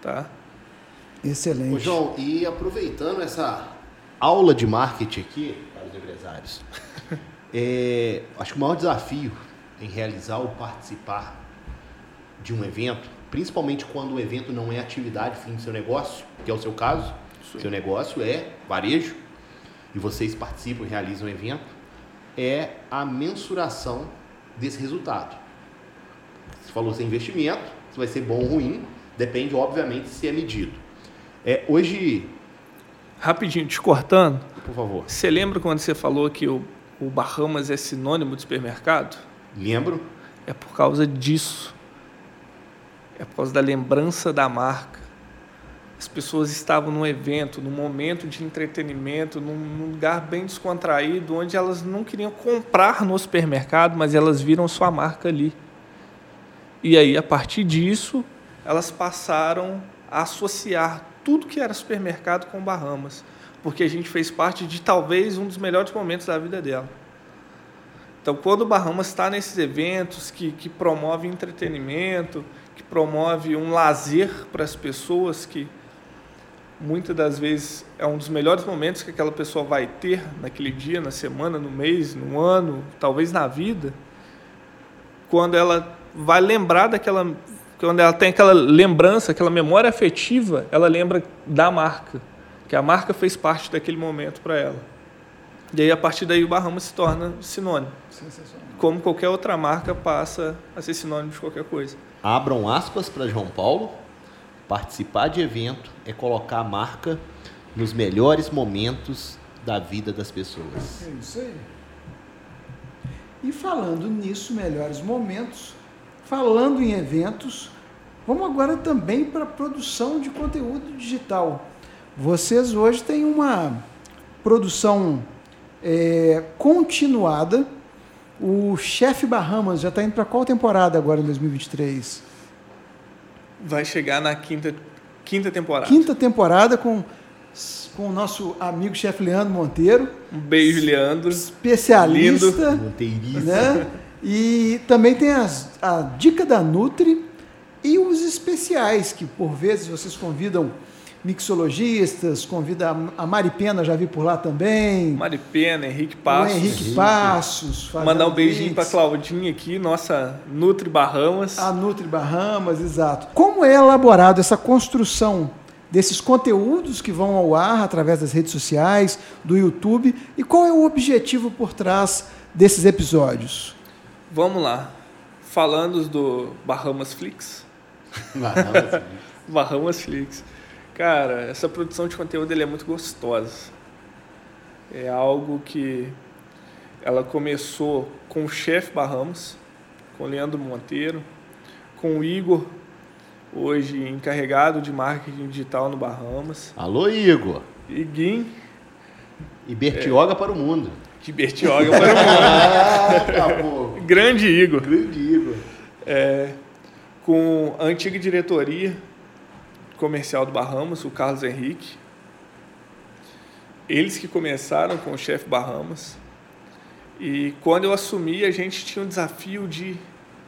tá? Excelente. Ô, João, e aproveitando essa aula de marketing aqui para os empresários, é, *laughs* acho que o maior desafio em realizar ou participar de um evento, principalmente quando o evento não é atividade fim do seu negócio, que é o seu caso, Sim. seu negócio é varejo, e vocês participam e realizam o evento, é a mensuração desse resultado. Você falou sem investimento, se vai ser bom ou ruim, depende, obviamente, se é medido. É, hoje. Rapidinho, te cortando. Por favor. Você lembra quando você falou que o, o Bahamas é sinônimo de supermercado? Lembro. É por causa disso é por causa da lembrança da marca. As pessoas estavam num evento, num momento de entretenimento, num lugar bem descontraído, onde elas não queriam comprar no supermercado, mas elas viram sua marca ali. E aí, a partir disso, elas passaram a associar tudo que era supermercado com Bahamas, porque a gente fez parte de talvez um dos melhores momentos da vida dela. Então, quando o Bahamas está nesses eventos que, que promovem entretenimento, promove um lazer para as pessoas, que muitas das vezes é um dos melhores momentos que aquela pessoa vai ter naquele dia, na semana, no mês, no ano, talvez na vida, quando ela vai lembrar daquela quando ela tem aquela lembrança, aquela memória afetiva, ela lembra da marca, que a marca fez parte daquele momento para ela. E aí a partir daí o Bahamas se torna sinônimo. Como qualquer outra marca passa a ser sinônimo de qualquer coisa. Abram aspas para João Paulo. Participar de evento é colocar a marca nos melhores momentos da vida das pessoas. É isso aí. E falando nisso, melhores momentos, falando em eventos, vamos agora também para a produção de conteúdo digital. Vocês hoje têm uma produção é, continuada. O Chefe Bahamas já está indo para qual temporada agora em 2023? Vai chegar na quinta, quinta temporada. Quinta temporada com com o nosso amigo chefe Leandro Monteiro. Um beijo, Leandro. Especialista. Lindo. Né? E também tem as, a dica da Nutri e os especiais, que por vezes vocês convidam mixologistas, convida a Mari Pena, já vi por lá também. Mari Pena, Henrique Passos. O Henrique. Passos. Mandar um beijinho para Claudinha aqui, nossa Nutri Bahamas. A Nutri Bahamas, exato. Como é elaborado essa construção desses conteúdos que vão ao ar através das redes sociais, do YouTube, e qual é o objetivo por trás desses episódios? Vamos lá. Falando do Bahamas Flix. Bahamas, *laughs* Bahamas Flix. Cara, essa produção de conteúdo ele é muito gostosa. É algo que ela começou com o chefe Bahamas, com o Leandro Monteiro, com o Igor hoje encarregado de marketing digital no Bahamas. Alô, Igor. Iguim. E Bertioga é. para o mundo. De Bertioga para o mundo. *laughs* ah, Grande Igor. Grande Igor. É, com a antiga diretoria comercial do Bahamas, o Carlos Henrique. Eles que começaram com o chefe Bahamas. E quando eu assumi, a gente tinha um desafio de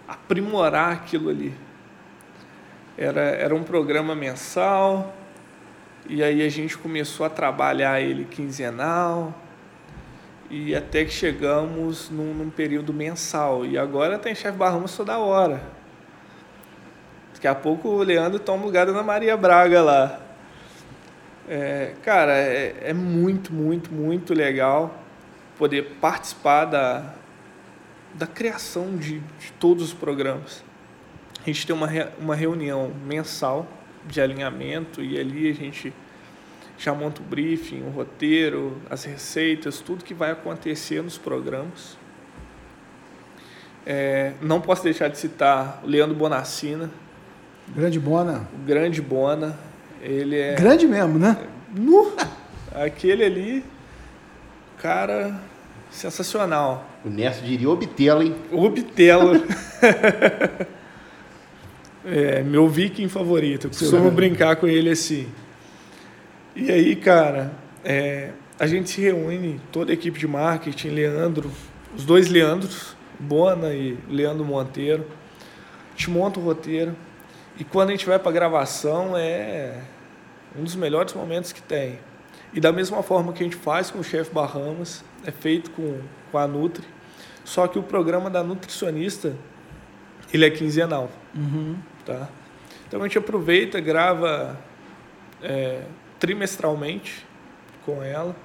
aprimorar aquilo ali era, era um programa mensal, e aí a gente começou a trabalhar ele quinzenal, e até que chegamos num, num período mensal. E agora tem chefe Barramos toda hora. Daqui a pouco o Leandro toma lugar da Maria Braga lá. É, cara, é, é, muito, muito, muito legal poder participar da, da criação de, de todos os programas a gente tem uma, uma reunião mensal de alinhamento e ali a gente já monta o briefing, o roteiro, as receitas, tudo que vai acontecer nos programas. É, não posso deixar de citar o Leandro Bonacina. Grande Bona. O grande Bona. Ele é. Grande mesmo, né? No, aquele ali, cara, sensacional. O Nesto diria obtê-lo, hein? Obtê-lo. *laughs* É, meu viking favorito. Eu costumo brincar com ele assim. E aí, cara, é, a gente se reúne, toda a equipe de marketing, Leandro, os dois Leandros, Bona e Leandro Monteiro, a gente monta o roteiro. E quando a gente vai para a gravação, é um dos melhores momentos que tem. E da mesma forma que a gente faz com o chefe Bahamas, é feito com, com a Nutri. Só que o programa da nutricionista, ele é quinzenal. Uhum. Tá? Então a gente aproveita, grava é, trimestralmente com ela.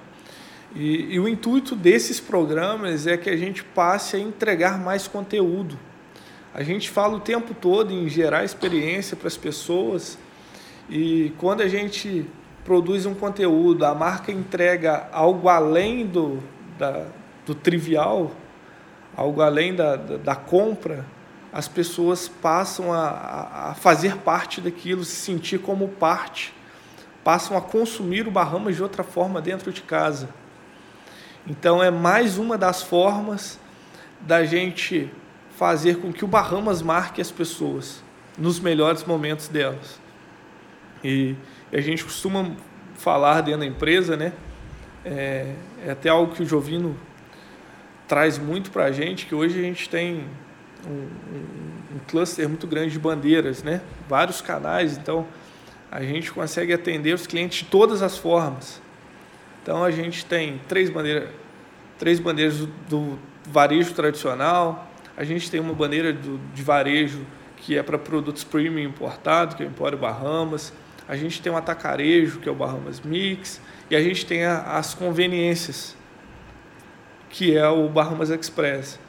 E, e, o intuito desses programas é que a gente passe a entregar mais conteúdo. A gente fala o tempo todo em gerar experiência para as pessoas e quando a gente produz um conteúdo, a marca entrega algo além do, da, do trivial, algo além da, da, da compra, as pessoas passam a, a, fazer parte daquilo, se sentir como parte, passam a consumir o Bahamas de outra forma dentro de casa. Então é mais uma das formas da gente fazer com que o Bahamas marque as pessoas nos melhores momentos delas. E, a gente costuma falar dentro da empresa, né? É, é até algo que o Jovino traz muito para a gente, que hoje a gente tem um, um, cluster muito grande de bandeiras, né? Vários canais, então a gente consegue atender os clientes de todas as formas. Então a gente tem três bandeiras, três bandeiras do, do varejo tradicional, a gente tem uma bandeira do, de varejo que é para produtos premium importado, que é o Empório Bahamas, a gente tem um atacarejo, que é o Bahamas Mix, e a gente tem a, as conveniências, que é o Bahamas Express.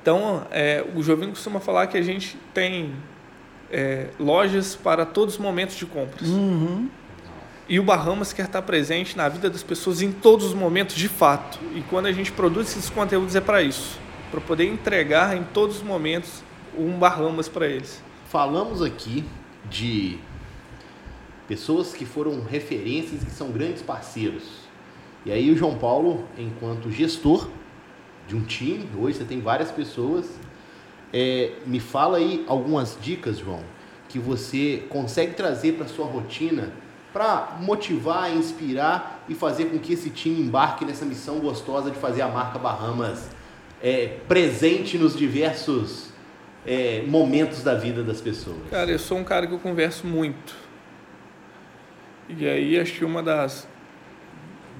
Então, é, o Jovem costuma falar que a gente tem é, lojas para todos os momentos de compras. Uhum. E o Bahamas quer estar presente na vida das pessoas em todos os momentos, de fato. E quando a gente produz esses conteúdos é para isso, para poder entregar em todos os momentos um Bahamas para eles. Falamos aqui de pessoas que foram referências que são grandes parceiros. E aí o João Paulo, enquanto gestor de um time, hoje você tem várias pessoas, é, me fala aí algumas dicas, João, que você consegue trazer para sua rotina para motivar, inspirar e fazer com que esse time embarque nessa missão gostosa de fazer a marca Bahamas é, presente nos diversos é, momentos da vida das pessoas? Cara, eu sou um cara que eu converso muito. E aí acho que uma das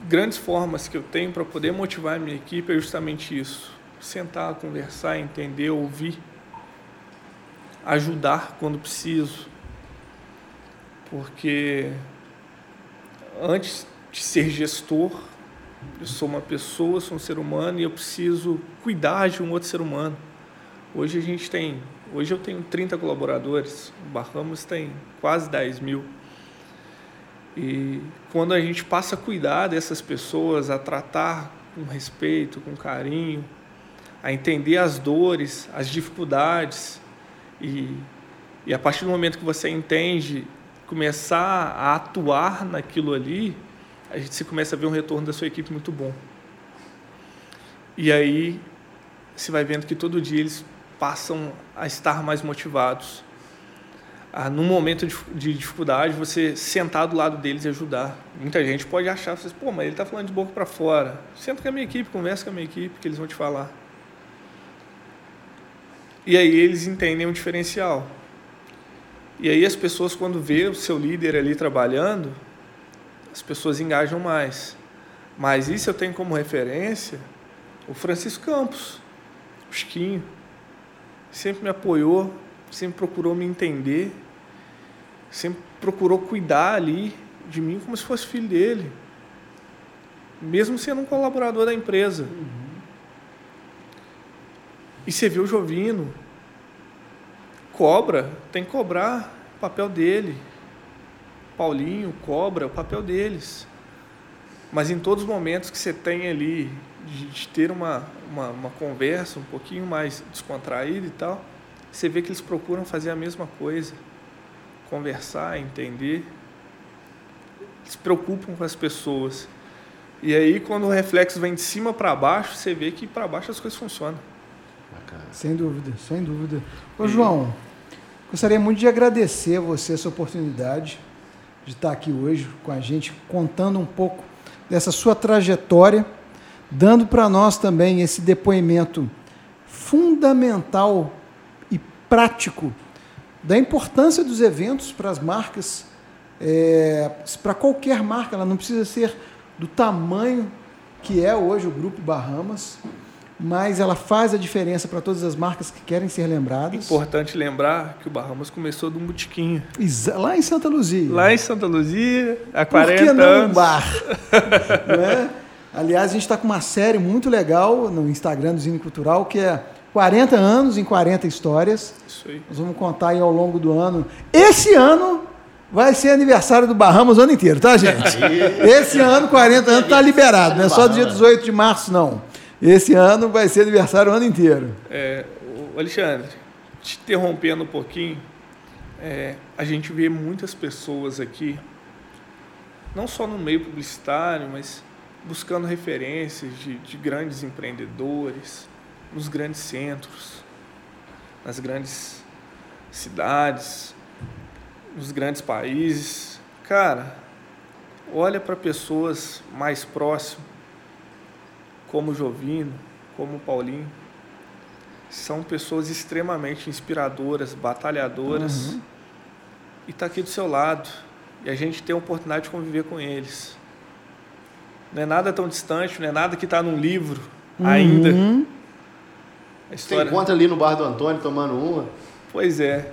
grandes formas que eu tenho para poder motivar a minha equipe é justamente isso. Sentar, conversar, entender, ouvir, ajudar quando preciso. Porque antes de ser gestor, eu sou uma pessoa, sou um ser humano e eu preciso cuidar de um outro ser humano. Hoje a gente tem, hoje eu tenho 30 colaboradores, o Bahamas tem quase 10 mil. E quando a gente passa a cuidar dessas pessoas, a tratar com respeito, com carinho, a entender as dores, as dificuldades, e, e a partir do momento que você entende, começar a atuar naquilo ali, a gente se começa a ver um retorno da sua equipe muito bom. E aí você vai vendo que todo dia eles passam a estar mais motivados, ah, num momento de, de, dificuldade, você sentar do lado deles e ajudar. Muita gente pode achar, você, pô, mas ele está falando de boca para fora. Senta com a minha equipe, conversa com a minha equipe, que eles vão te falar. E aí eles entendem o diferencial. E aí as pessoas, quando vê o seu líder ali trabalhando, as pessoas engajam mais. Mas isso eu tenho como referência o Francisco Campos, o Chiquinho. Sempre me apoiou, sempre procurou me entender sempre procurou cuidar ali de mim como se fosse filho dele, mesmo sendo um colaborador da empresa. Uhum. E você vê o Jovino, cobra, tem que cobrar o papel dele. Paulinho, cobra, o papel deles. Mas em todos os momentos que você tem ali de, de ter uma, uma, uma, conversa um pouquinho mais descontraída e tal, você vê que eles procuram fazer a mesma coisa conversar, entender, se preocupam com as pessoas. E aí, quando o reflexo vem de cima para baixo, você vê que para baixo as coisas funcionam. Bacana. Sem dúvida, sem dúvida. Ô, João, gostaria muito de agradecer a você essa oportunidade de estar aqui hoje com a gente, contando um pouco dessa sua trajetória, dando para nós também esse depoimento fundamental e prático da importância dos eventos para as marcas, é, para qualquer marca, ela não precisa ser do tamanho que é hoje o Grupo Bahamas, mas ela faz a diferença para todas as marcas que querem ser lembradas. Importante lembrar que o Bahamas começou de um botiquinho. Lá em Santa Luzia. Lá em Santa Luzia, há 40 Por que não anos. um bar? *laughs* não é? Aliás, a gente está com uma série muito legal no Instagram do Zine Cultural, que é 40 anos em 40 histórias. Isso aí. Nós vamos contar aí ao longo do ano. Esse ano vai ser aniversário do Bahamas o ano inteiro, tá, gente? Esse ano, 40 anos, está liberado. Não é só dia 18 de março, não. Esse ano vai ser aniversário o ano inteiro. É, Alexandre, te interrompendo um pouquinho, é, a gente vê muitas pessoas aqui, não só no meio publicitário, mas buscando referências de, de grandes empreendedores, nos grandes centros, nas grandes cidades, nos grandes países. Cara, olha para pessoas mais próximas, como o Jovino, como o Paulinho. São pessoas extremamente inspiradoras, batalhadoras. Uhum. e está aqui do seu lado e a gente tem a oportunidade de conviver com eles. Não é nada tão distante, não é nada que está num livro Uhum. ainda. A Você história... encontra ali no bar do Antônio tomando uma. Pois é.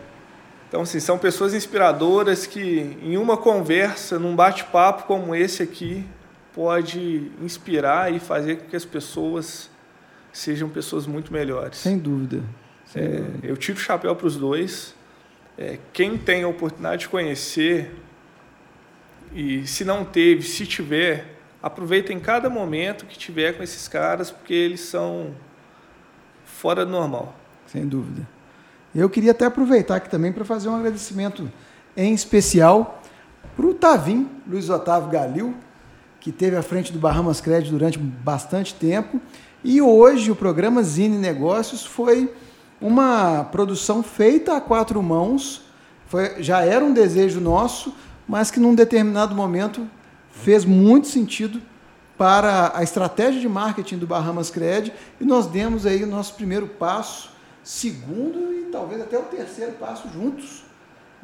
Então, assim, são pessoas inspiradoras que, em uma conversa, num bate-papo como esse aqui, pode inspirar e fazer com que as pessoas sejam pessoas muito melhores. Sem dúvida. Sem É, dúvida. eu tiro o chapéu para os dois. É, quem tem a oportunidade de conhecer, e se não teve, se tiver, aproveitem cada momento que tiver com esses caras, porque eles são fora do normal. Sem dúvida. Eu queria até aproveitar aqui também para fazer um agradecimento em especial para o Tavim, Luiz Otávio Galil, que esteve à frente do Bahamas Credit durante bastante tempo. E hoje o programa Zine Negócios foi uma produção feita a quatro mãos. Foi, já era um desejo nosso, mas que num determinado momento fez muito sentido para a estratégia de marketing do Bahamas Cred e nós demos aí o nosso primeiro passo, segundo e talvez até o terceiro passo juntos,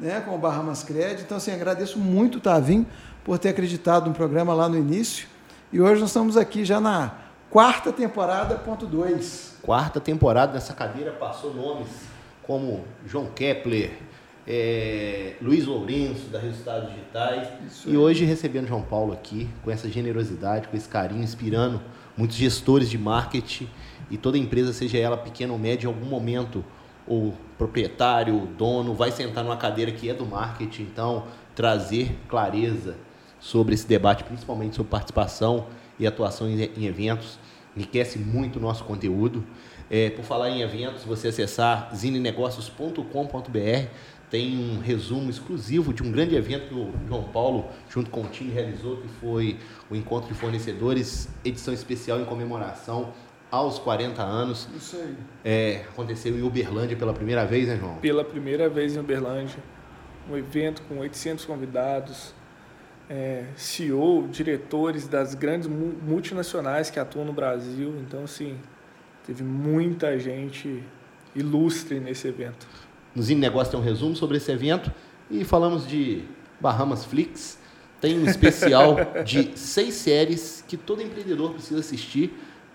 né, com o Bahamas Cred. Então, assim, agradeço muito o Tavim por ter acreditado no programa lá no início. E hoje nós estamos aqui já na quarta temporada, ponto 2. Quarta temporada nessa cadeira passou nomes como João Kepler, é, Luiz Lourenço, da Resultados Digitais. Isso E hoje recebendo João Paulo aqui, com essa generosidade, com esse carinho, inspirando muitos gestores de marketing e toda empresa, seja ela pequena ou média, em algum momento o proprietário, o dono, vai sentar numa cadeira que é do marketing. Então, trazer clareza sobre esse debate, principalmente sobre participação e atuação em, em eventos, enriquece muito o nosso conteúdo. É, por falar em eventos, você acessar zinenegócios.com.br tem um resumo exclusivo de um grande evento que o João Paulo, junto com o time, realizou, que foi o Encontro de Fornecedores, edição especial em comemoração aos 40 anos. Isso aí. É, aconteceu em Uberlândia pela primeira vez, né, João? Pela primeira vez em Uberlândia, um evento com 800 convidados, é, CEO, diretores das grandes mu- multinacionais que atuam no Brasil. Então, assim, teve muita gente ilustre nesse evento. No Zine Negócio tem um resumo sobre esse evento e falamos de Bahamas Flix. Tem um especial de seis séries que todo empreendedor precisa assistir.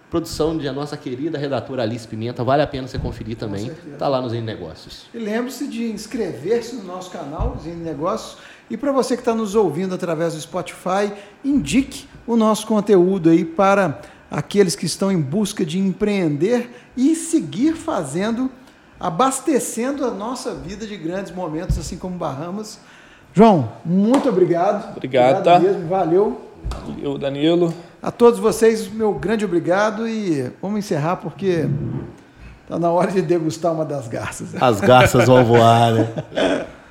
Produção de a nossa querida redatora Alice Pimenta. Vale a pena você conferir também. certeza. Tá lá no Zine Negócios. E lembre-se de inscrever-se no nosso canal, Zine Negócios. E para você que está nos ouvindo através do Spotify, indique o nosso conteúdo aí para aqueles que estão em busca de empreender e seguir fazendo, abastecendo a nossa vida de grandes momentos, assim como Bahamas. João, muito obrigado. Obrigado, tá? mesmo, valeu. Eu, Danilo, A todos vocês, meu grande obrigado e vamos encerrar porque está na hora de degustar uma das garças. As garças vão voar, né? *laughs*